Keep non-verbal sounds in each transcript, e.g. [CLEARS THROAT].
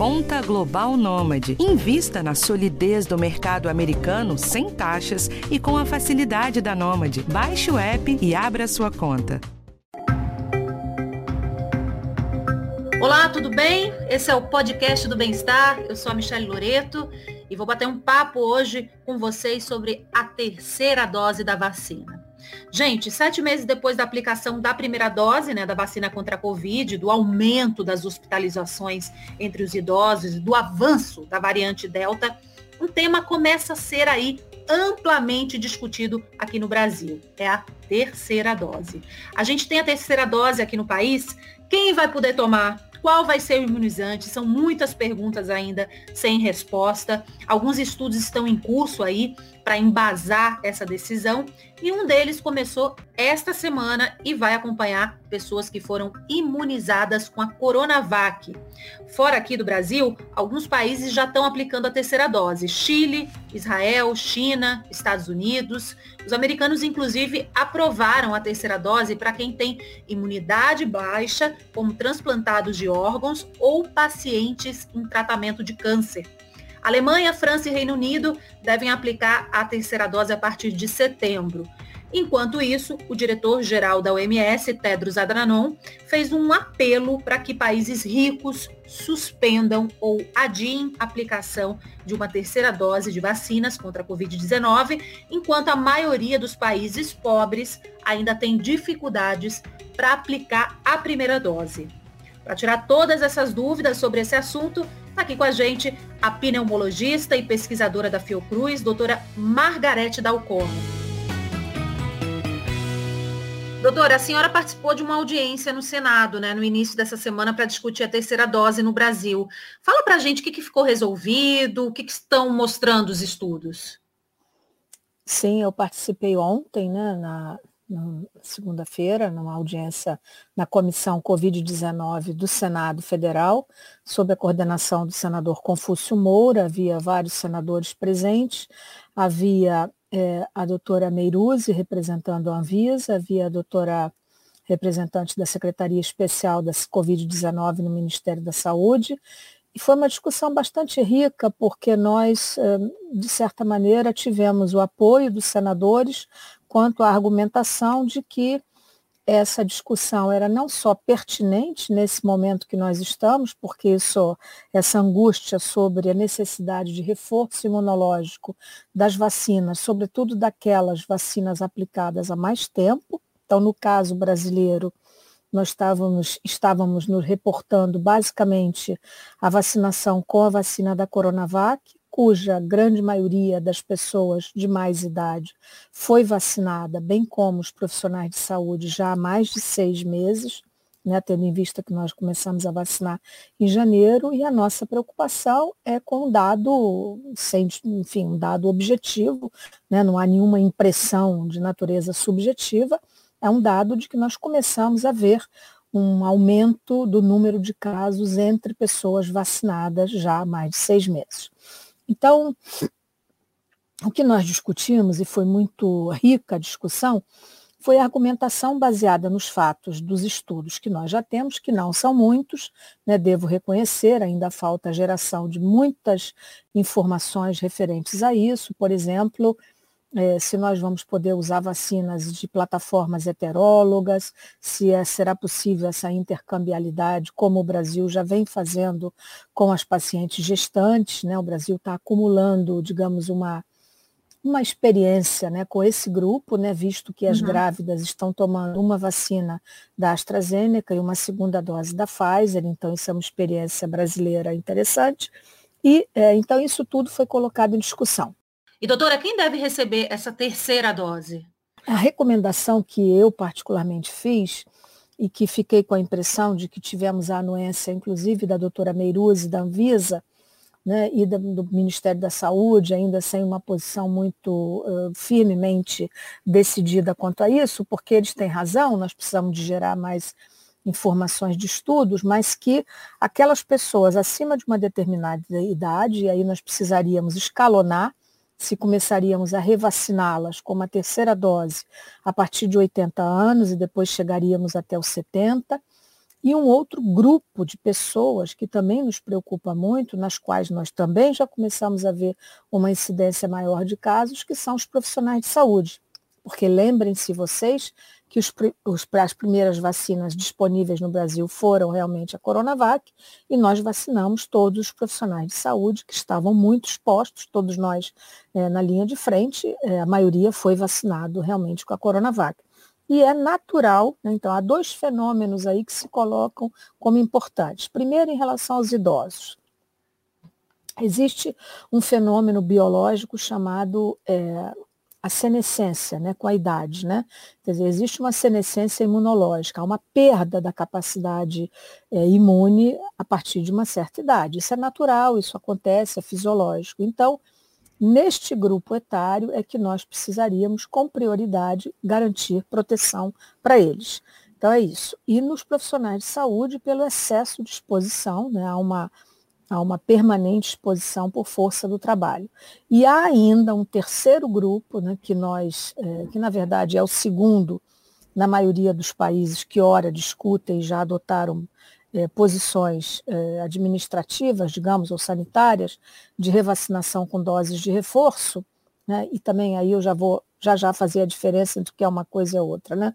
Conta Global Nômade. Invista na solidez do mercado americano sem taxas e com a facilidade da Nômade. Baixe o app e abra sua conta. Olá, tudo bem? Esse é o podcast do Bem-Estar. Eu sou a Michelle Loreto e vou bater um papo hoje com vocês sobre a terceira dose da vacina. Gente, sete meses depois da aplicação da primeira dose né, da vacina contra a Covid, do aumento das hospitalizações entre os idosos do avanço da variante Delta, um tema começa a ser aí amplamente discutido aqui no Brasil. É a terceira dose. A gente tem a terceira dose aqui no país. Quem vai poder tomar? Qual vai ser o imunizante? São muitas perguntas ainda sem resposta. Alguns estudos estão em curso aí para embasar essa decisão e um deles começou esta semana e vai acompanhar pessoas que foram imunizadas com a Coronavac. Fora aqui do Brasil, alguns países já estão aplicando a terceira dose. Chile, Israel, China, Estados Unidos. Os americanos, inclusive, aprovaram a terceira dose para quem tem imunidade baixa, como transplantados de órgãos ou pacientes em tratamento de câncer. Alemanha, França e Reino Unido devem aplicar a terceira dose a partir de setembro. Enquanto isso, o diretor-geral da OMS, Tedros Adhanom, fez um apelo para que países ricos suspendam ou adiem a aplicação de uma terceira dose de vacinas contra a Covid-19, enquanto a maioria dos países pobres ainda tem dificuldades para aplicar a primeira dose. Para tirar todas essas dúvidas sobre esse assunto, está aqui com a gente a pneumologista e pesquisadora da Fiocruz, doutora Margarete Dalcorno. Doutora, a senhora participou de uma audiência no Senado, né, no início dessa semana, para discutir a terceira dose no Brasil. Fala para a gente o que, que, ficou resolvido, o que, que estão mostrando os estudos. Sim, eu participei ontem, né, na, segunda-feira, numa audiência na Comissão Covid-19 do Senado Federal, sob a coordenação do senador Confúcio Moura, havia vários senadores presentes, havia é, a doutora Meiruzi representando a Anvisa, havia a doutora representante da Secretaria Especial da Covid-19 no Ministério da Saúde, e foi uma discussão bastante rica, porque nós, de certa maneira, tivemos o apoio dos senadores quanto à argumentação de que essa discussão era não só pertinente nesse momento que nós estamos, porque isso, essa angústia sobre a necessidade de reforço imunológico das vacinas, sobretudo daquelas vacinas aplicadas há mais tempo. Então, no caso brasileiro, nós estávamos, estávamos nos reportando basicamente a vacinação com a vacina da Coronavac, cuja grande maioria das pessoas de mais idade foi vacinada, bem como os profissionais de saúde, já há mais de seis meses, né, tendo em vista que nós começamos a vacinar em janeiro, e a nossa preocupação é com um dado, sem, enfim, um dado objetivo, né, não há nenhuma impressão de natureza subjetiva, é um dado de que nós começamos a ver um aumento do número de casos entre pessoas vacinadas já há mais de seis meses. Então, o que nós discutimos, e foi muito rica a discussão, foi a argumentação baseada nos fatos dos estudos que nós já temos, que não são muitos, né, devo reconhecer, ainda falta a geração de muitas informações referentes a isso, por exemplo, é, se nós vamos poder usar vacinas de plataformas heterólogas, se é, será possível essa intercambialidade, como o Brasil já vem fazendo com as pacientes gestantes. Né? O Brasil está acumulando, digamos, uma, uma experiência né, com esse grupo, né, visto que as uhum. grávidas estão tomando uma vacina da AstraZeneca e uma segunda dose da Pfizer, então isso é uma experiência brasileira interessante. E é, então isso tudo foi colocado em discussão. E doutora, quem deve receber essa terceira dose? A recomendação que eu particularmente fiz e que fiquei com a impressão de que tivemos a anuência, inclusive, da doutora Meiruzi, da Anvisa, né, e do Ministério da Saúde, ainda sem uma posição muito uh, firmemente decidida quanto a isso, porque eles têm razão, nós precisamos de gerar mais informações de estudos, mas que aquelas pessoas acima de uma determinada idade, e aí nós precisaríamos escalonar se começaríamos a revaciná-las com uma terceira dose a partir de 80 anos e depois chegaríamos até os 70, E um outro grupo de pessoas que também nos preocupa muito, nas quais nós também já começamos a ver uma incidência maior de casos, que são os profissionais de saúde. Porque lembrem-se vocês que os, os, as primeiras vacinas disponíveis no Brasil foram realmente a Coronavac, e nós vacinamos todos os profissionais de saúde que estavam muito expostos, todos nós é, na linha de frente, é, a maioria foi vacinado realmente com a Coronavac. E é natural, né, então há dois fenômenos aí que se colocam como importantes. Primeiro, em relação aos idosos. Existe um fenômeno biológico chamado é, a senescência, né, com a idade, né? Quer dizer, existe uma senescência imunológica, uma perda da capacidade é, imune a partir de uma certa idade. Isso é natural, isso acontece, é fisiológico. Então, neste grupo etário é que nós precisaríamos, com prioridade, garantir proteção para eles. Então é isso. E nos profissionais de saúde, pelo excesso de exposição, né, há uma Há uma permanente exposição por força do trabalho. E há ainda um terceiro grupo, né, que nós, é, que na verdade é o segundo na maioria dos países que ora discutem e já adotaram é, posições é, administrativas, digamos, ou sanitárias, de revacinação com doses de reforço, né, e também aí eu já vou já já fazer a diferença entre o que é uma coisa e outra, né,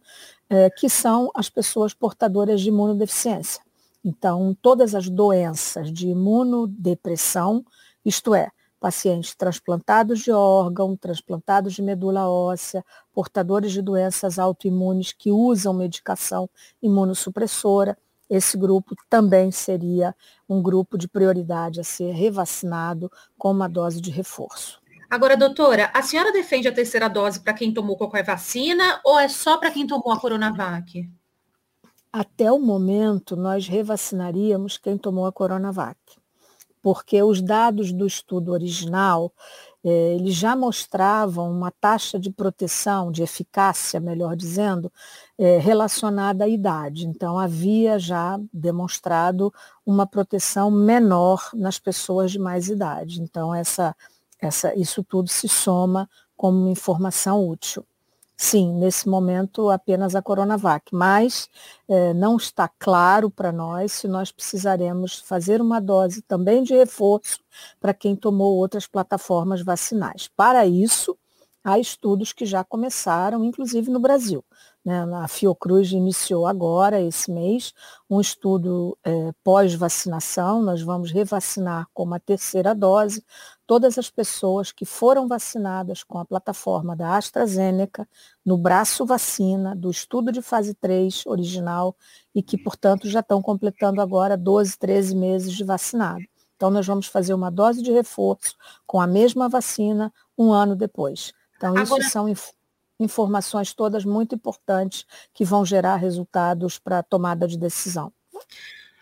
é, que são as pessoas portadoras de imunodeficiência. Então, todas as doenças de imunodepressão, isto é, pacientes transplantados de órgão, transplantados de medula óssea, portadores de doenças autoimunes que usam medicação imunossupressora, esse grupo também seria um grupo de prioridade a ser revacinado com uma dose de reforço. Agora, doutora, a senhora defende a terceira dose para quem tomou qualquer vacina ou é só para quem tomou a Coronavac? Até o momento, nós revacinaríamos quem tomou a Coronavac, porque os dados do estudo original, eh, eles já mostravam uma taxa de proteção, de eficácia, melhor dizendo, eh, relacionada à idade. Então, havia já demonstrado uma proteção menor nas pessoas de mais idade. Então, essa, essa, isso tudo se soma como informação útil. Sim, nesse momento apenas a Coronavac, mas é, não está claro para nós se nós precisaremos fazer uma dose também de reforço para quem tomou outras plataformas vacinais. Para isso, há estudos que já começaram, inclusive no Brasil. Né? A Fiocruz iniciou agora, esse mês, um estudo é, pós-vacinação. Nós vamos revacinar com uma terceira dose todas as pessoas que foram vacinadas com a plataforma da AstraZeneca, no braço vacina, do estudo de fase 3 original, e que, portanto, já estão completando agora 12, 13 meses de vacinado. Então, nós vamos fazer uma dose de reforço com a mesma vacina um ano depois. Então, isso agora... são informações todas muito importantes que vão gerar resultados para a tomada de decisão.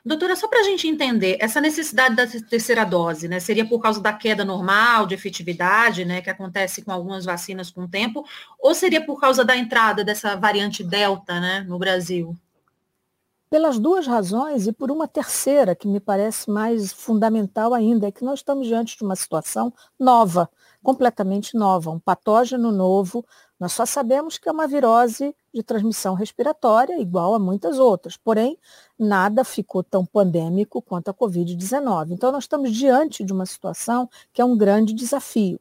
Doutora, só para a gente entender, essa necessidade da terceira dose, né, seria por causa da queda normal de efetividade, né, que acontece com algumas vacinas com o tempo, ou seria por causa da entrada dessa variante Delta, né, no Brasil? Pelas duas razões e por uma terceira, que me parece mais fundamental ainda, é que nós estamos diante de uma situação nova, completamente nova, um patógeno novo, nós só sabemos que é uma virose de transmissão respiratória, igual a muitas outras. Porém, nada ficou tão pandêmico quanto a Covid-19. Então, nós estamos diante de uma situação que é um grande desafio.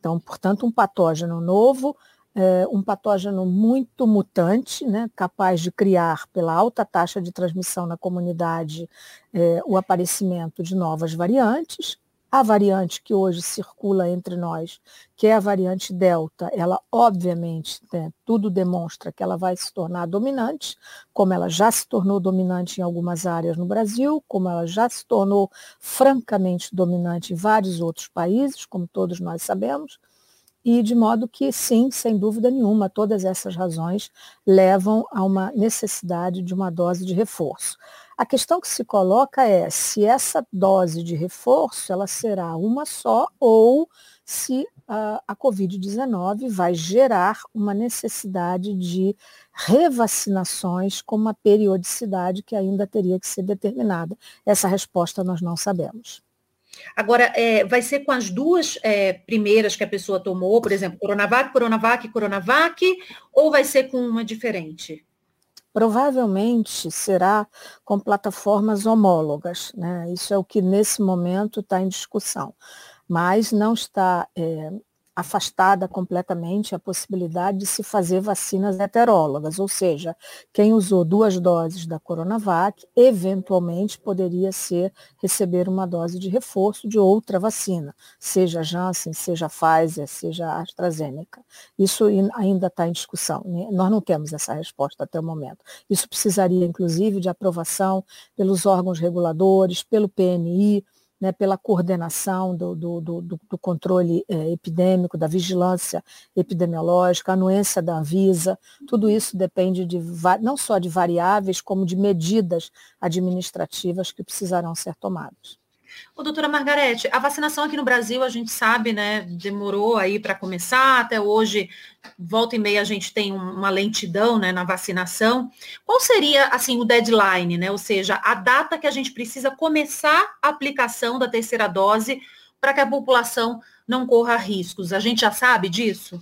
Então, portanto, um patógeno novo, é, um patógeno muito mutante, né, capaz de criar, pela alta taxa de transmissão na comunidade, é, o aparecimento de novas variantes, a variante que hoje circula entre nós, que é a variante Delta, ela obviamente, né, tudo demonstra que ela vai se tornar dominante, como ela já se tornou dominante em algumas áreas no Brasil, como ela já se tornou francamente dominante em vários outros países, como todos nós sabemos. E de modo que, sim, sem dúvida nenhuma, todas essas razões levam a uma necessidade de uma dose de reforço. A questão que se coloca é se essa dose de reforço ela será uma só ou se a, a Covid-19 vai gerar uma necessidade de revacinações com uma periodicidade que ainda teria que ser determinada. Essa resposta nós não sabemos. Agora, é, vai ser com as duas é, primeiras que a pessoa tomou, por exemplo, Coronavac, Coronavac, Coronavac, ou vai ser com uma diferente? Provavelmente será com plataformas homólogas. Né? Isso é o que nesse momento está em discussão. Mas não está é, afastada completamente a possibilidade de se fazer vacinas heterólogas, ou seja, quem usou duas doses da Coronavac, eventualmente poderia ser receber uma dose de reforço de outra vacina, seja Janssen, seja Pfizer, seja AstraZeneca. Isso ainda está em discussão. Né? Nós não temos essa resposta até o momento. Isso precisaria, inclusive, de aprovação pelos órgãos reguladores, pelo PNI, né, pela coordenação do, do, do, do controle é, epidêmico, da vigilância epidemiológica, anuência da Anvisa, tudo isso depende de, não só de variáveis, como de medidas administrativas que precisarão ser tomadas. Ô, doutora Margarete, a vacinação aqui no Brasil, a gente sabe, né, demorou aí para começar, até hoje, volta e meia, a gente tem uma lentidão, né, na vacinação. Qual seria, assim, o deadline, né, ou seja, a data que a gente precisa começar a aplicação da terceira dose para que a população não corra riscos? A gente já sabe disso?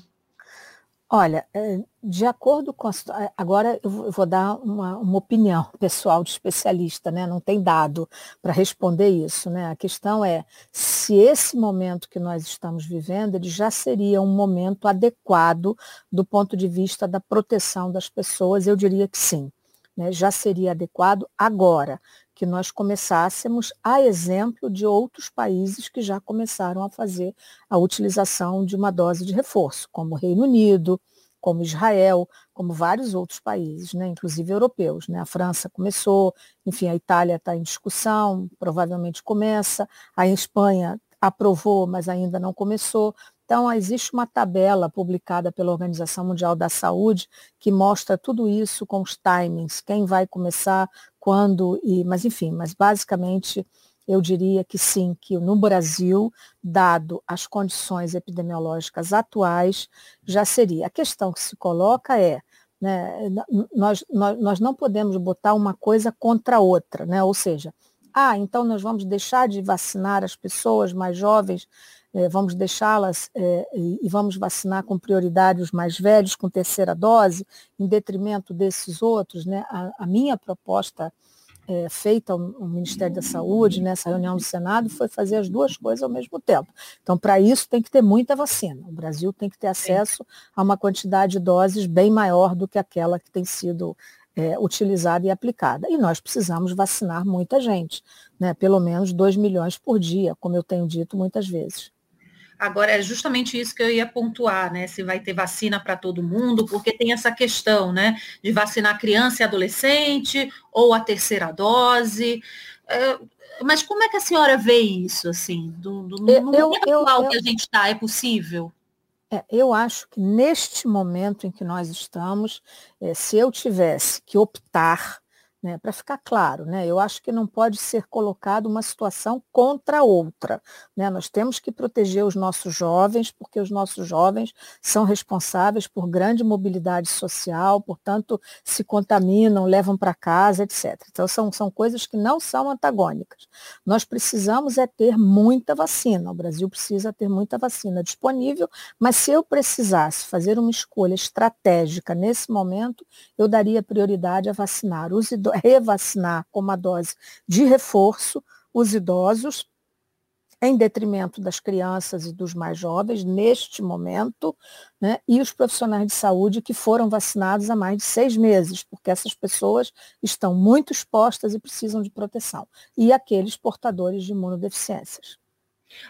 Olha, é, de acordo com a, é, agora eu vou dar uma, uma, opinião pessoal de especialista, né? Não tem dado para responder isso, né? A questão é se esse momento que nós estamos vivendo, ele já seria um momento adequado do ponto de vista da proteção das pessoas, eu diria que sim. Né, já seria adequado agora que nós começássemos a exemplo de outros países que já começaram a fazer a utilização de uma dose de reforço, como o Reino Unido, como Israel, como vários outros países, né, inclusive europeus. Né? A França começou, enfim, a Itália está em discussão, provavelmente começa, a Espanha aprovou, mas ainda não começou. Então, existe uma tabela publicada pela Organização Mundial da Saúde que mostra tudo isso com os timings, quem vai começar, quando, e, mas enfim, mas basicamente eu diria que sim, que no Brasil, dado as condições epidemiológicas atuais, já seria. A questão que se coloca é, né, nós, nós, nós não podemos botar uma coisa contra a outra, né? ou seja, ah, então nós vamos deixar de vacinar as pessoas mais jovens é, vamos deixá-las é, e vamos vacinar com prioridade os mais velhos com terceira dose, em detrimento desses outros. Né? A, a minha proposta é, feita ao, ao, Ministério da Saúde, nessa reunião do Senado, foi fazer as duas coisas ao mesmo tempo. Então, para isso, tem que ter muita vacina. O Brasil tem que ter acesso a uma quantidade de doses bem maior do que aquela que tem sido é, utilizada e aplicada. E nós precisamos vacinar muita gente, né? pelo menos 2 milhões por dia, como eu tenho dito muitas vezes. Agora, é justamente isso que eu ia pontuar, né? Se vai ter vacina para todo mundo, porque tem essa questão, né? De vacinar criança e adolescente, ou a terceira dose. É, mas como é que a senhora vê isso, assim? Do, do, no eu, momento eu, atual eu, que a gente está, é possível? É, eu acho que neste momento em que nós estamos, é, se eu tivesse que optar né, para ficar claro, né, eu acho que não pode ser colocado uma situação contra outra. Né? Nós temos que proteger os nossos jovens, porque os nossos jovens são responsáveis por grande mobilidade social, portanto, se contaminam, levam para casa, etc. Então, são, são coisas que não são antagônicas. Nós precisamos é ter muita vacina. O Brasil precisa ter muita vacina disponível, mas se eu precisasse fazer uma escolha estratégica nesse momento, eu daria prioridade a vacinar os idosos revacinar com uma dose de reforço os idosos, em detrimento das crianças e dos mais jovens, neste momento, né, e os profissionais de saúde que foram vacinados há mais de seis meses, porque essas pessoas estão muito expostas e precisam de proteção, e aqueles portadores de imunodeficiências.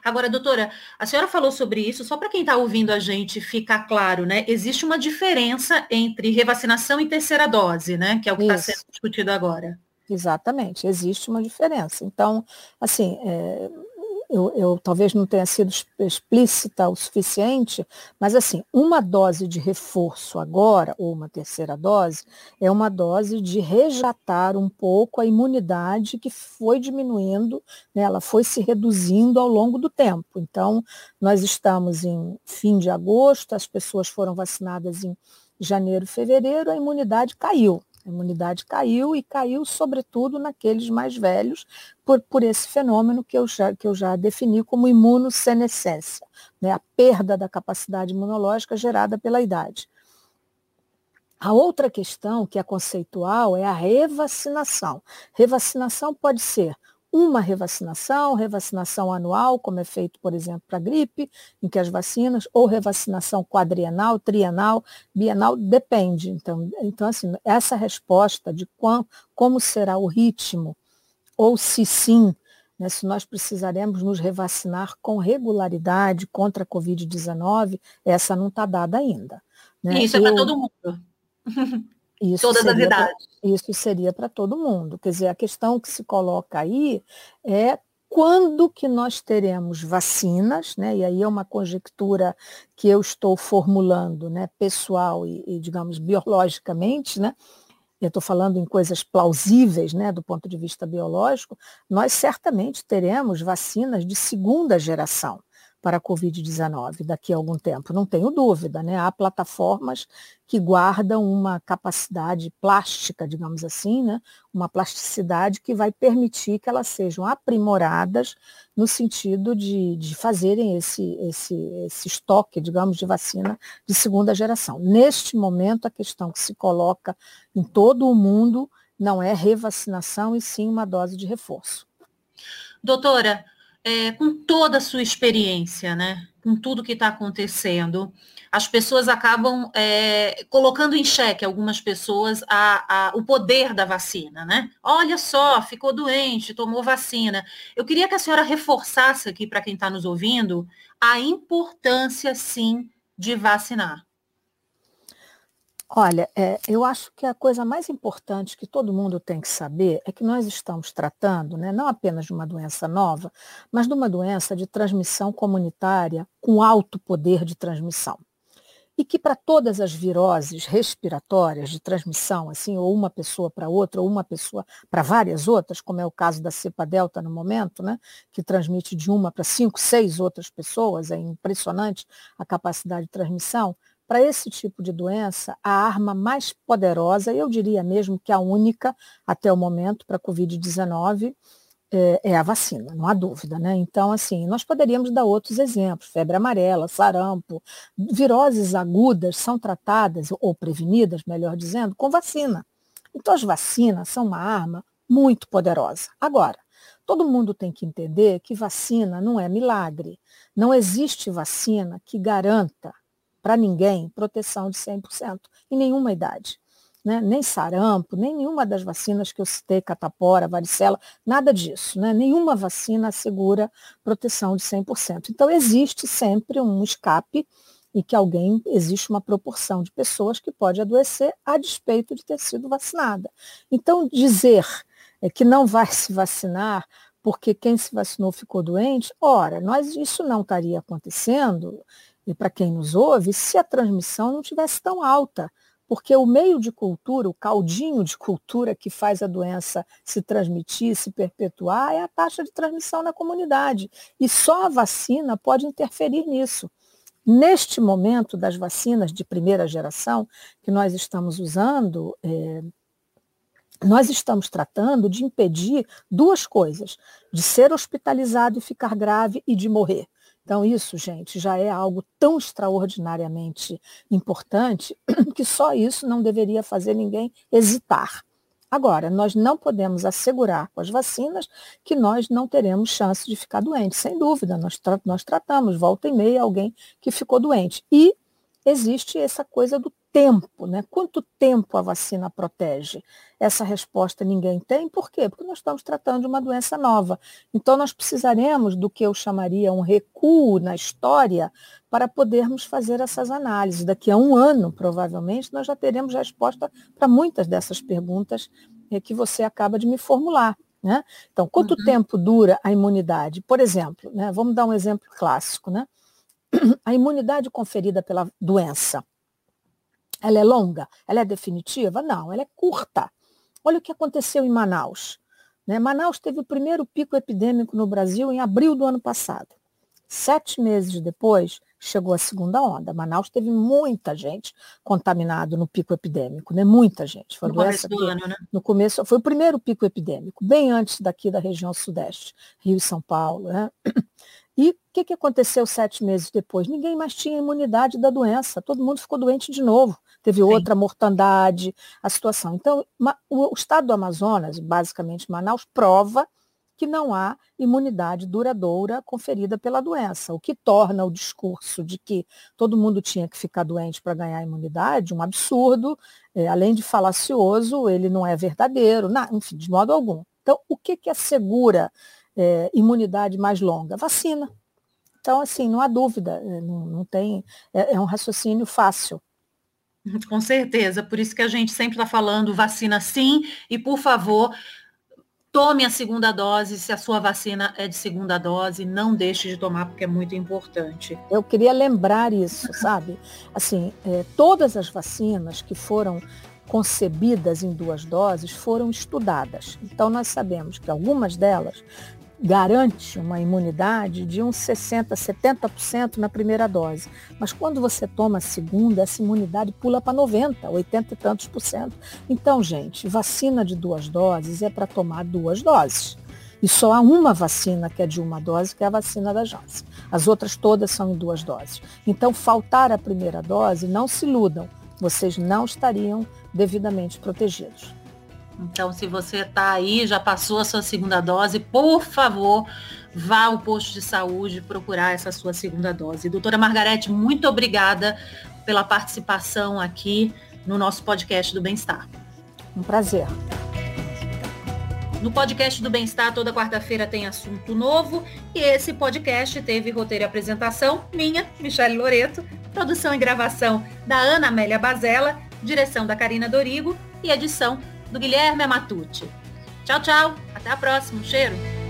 Agora, doutora, a senhora falou sobre isso, só para quem está ouvindo a gente ficar claro, né? Existe uma diferença entre revacinação e terceira dose, né? Que é o que está sendo discutido agora. Exatamente, existe uma diferença. Então, assim, é, eu, eu, talvez não tenha sido explícita o suficiente, mas assim, uma dose de reforço agora, ou uma terceira dose, é uma dose de resgatar um pouco a imunidade que foi diminuindo, né, ela foi se reduzindo ao longo do tempo. Então, nós estamos em fim de agosto, as pessoas foram vacinadas em janeiro, fevereiro, a imunidade caiu. A imunidade caiu e caiu, sobretudo, naqueles mais velhos, por, por esse fenômeno que eu, já, que eu já defini como imunossenescência, né? a perda da capacidade imunológica gerada pela idade. A outra questão, que é conceitual, é a revacinação. Revacinação pode ser uma revacinação, revacinação anual, como é feito, por exemplo, para a gripe, em que as vacinas, ou revacinação quadrienal, trienal, bienal, depende. Então, então assim, essa resposta de qual, como será o ritmo, ou se sim, né, se nós precisaremos nos revacinar com regularidade contra a Covid-19, essa não está dada ainda. Né? Isso é para todo mundo. [LAUGHS] Isso Todas as idades. Pra, isso seria para todo mundo. Quer dizer, a questão que se coloca aí é quando que nós teremos vacinas, né? E aí é uma conjectura que eu estou formulando, né, pessoal e, e digamos biologicamente, né? Eu estou falando em coisas plausíveis, né, do ponto de vista biológico, nós certamente teremos vacinas de segunda geração para a Covid-19 daqui a algum tempo, não tenho dúvida. Né? Há plataformas que guardam uma capacidade plástica, digamos assim, né? uma plasticidade que vai permitir que elas sejam aprimoradas no sentido de, de fazerem esse, esse, esse estoque, digamos, de vacina de segunda geração. Neste momento, a questão que se coloca em todo o mundo não é revacinação, e sim uma dose de reforço. Doutora, é, com toda a sua experiência, né? Com tudo que está acontecendo, as pessoas acabam é, colocando em xeque, algumas pessoas, a, a, o poder da vacina, né? Olha só, ficou doente, tomou vacina. Eu queria que a senhora reforçasse aqui para quem está nos ouvindo a importância, sim, de vacinar. Olha, é, eu acho que a coisa mais importante que todo mundo tem que saber é que nós estamos tratando, né, não apenas de uma doença nova, mas de uma doença de transmissão comunitária com alto poder de transmissão. E que para todas as viroses respiratórias de transmissão, assim, ou uma pessoa para outra, ou uma pessoa para várias outras, como é o caso da cepa delta no momento, né, que transmite de uma para cinco, seis outras pessoas, é impressionante a capacidade de transmissão, para esse tipo de doença, a arma mais poderosa, eu diria mesmo que a única até o momento para a Covid-19, é, é, a vacina, não há dúvida, né? Então, assim, nós poderíamos dar outros exemplos, febre amarela, sarampo, viroses agudas são tratadas, ou prevenidas, melhor dizendo, com vacina. Então, as vacinas são uma arma muito poderosa. Agora, todo mundo tem que entender que vacina não é milagre. Não existe vacina que garanta para ninguém proteção de 100% em nenhuma idade. Né? Nem sarampo, nem nenhuma das vacinas que eu citei, catapora, varicela, nada disso. Né? Nenhuma vacina assegura proteção de 100%. Então, existe sempre um escape e que alguém, existe uma proporção de pessoas que pode adoecer a despeito de ter sido vacinada. Então, dizer é, que não vai se vacinar porque quem se vacinou ficou doente, ora, nós, isso não estaria acontecendo e para quem nos ouve, se a transmissão não tivesse tão alta, porque o meio de cultura, o caldinho de cultura que faz a doença se transmitir, se perpetuar, é a taxa de transmissão na comunidade. E só a vacina pode interferir nisso. Neste momento das vacinas de primeira geração que nós estamos usando, é, nós estamos tratando de impedir duas coisas: de ser hospitalizado e ficar grave e de morrer. Então, isso, gente, já é algo tão extraordinariamente importante [CLEARS THROAT] que só isso não deveria fazer ninguém hesitar. Agora, nós não podemos assegurar com as vacinas que nós não teremos chance de ficar doente. Sem dúvida, nós, tra nós tratamos, volta e meia, alguém que ficou doente. E existe essa coisa do tempo, né? Quanto tempo a vacina protege? Essa resposta ninguém tem. Por quê? Porque nós estamos tratando de uma doença nova. Então, nós precisaremos do que eu chamaria um recuo na história para podermos fazer essas análises. Daqui a um ano, provavelmente, nós já teremos resposta para muitas dessas perguntas eh, que você acaba de me formular. Né? Então, quanto uhum. tempo dura a imunidade? Por exemplo, né? vamos dar um exemplo clássico. Né? [CLEARS THROAT] A imunidade conferida pela doença ela é longa? Ela é definitiva? Não, ela é curta. Olha o que aconteceu em Manaus. Né? Manaus teve o primeiro pico epidêmico no Brasil em abril do ano passado. Sete meses depois, chegou a segunda onda. Manaus teve muita gente contaminada no pico epidêmico, né? Muita gente. Foi no começo do ano, né? No começo, foi o primeiro pico epidêmico, bem antes daqui da região sudeste, Rio e São Paulo, né? E o que, que aconteceu sete meses depois? Ninguém mais tinha imunidade da doença, todo mundo ficou doente de novo teve Sim. outra mortandade, a situação. Então, o estado do Amazonas, basicamente Manaus, prova que não há imunidade duradoura conferida pela doença, o que torna o discurso de que todo mundo tinha que ficar doente para ganhar imunidade um absurdo, é, além de falacioso, ele não é verdadeiro, não, enfim, de modo algum. Então, o que, que assegura é, imunidade mais longa? Vacina. Então, assim, não há dúvida, é, não, não tem, é, é um raciocínio fácil. [LAUGHS] Com certeza, por isso que a gente sempre está falando vacina sim, e por favor, Tome a segunda dose, se a sua vacina é de segunda dose, não deixe de tomar, porque é muito importante. Eu queria lembrar isso, [LAUGHS] sabe? Assim, é, todas as vacinas que foram concebidas em duas doses foram estudadas. Então, nós sabemos que algumas delas garante uma imunidade de uns 60%, 70% na primeira dose. Mas quando você toma a segunda, essa imunidade pula para 90%, 80 e tantos por cento. Então, gente, vacina de duas doses é para tomar duas doses. E só há uma vacina que é de uma dose, que é a vacina da Janssen. As outras todas são em duas doses. Então, faltar a primeira dose, não se iludam, vocês não estariam devidamente protegidos. Então, se você está aí, já passou a sua segunda dose, por favor, vá ao posto de saúde procurar essa sua segunda dose. Doutora Margarete, muito obrigada pela participação aqui no nosso podcast do Bem-Estar. Um prazer. No podcast do Bem-Estar, toda quarta-feira tem assunto novo. E esse podcast teve roteiro e apresentação minha, Michele Loreto, produção e gravação da Ana Amélia Bazella, direção da Karina Dorigo e edição do Guilherme Amatucci. Tchau, tchau. Até a próxima. Um cheiro.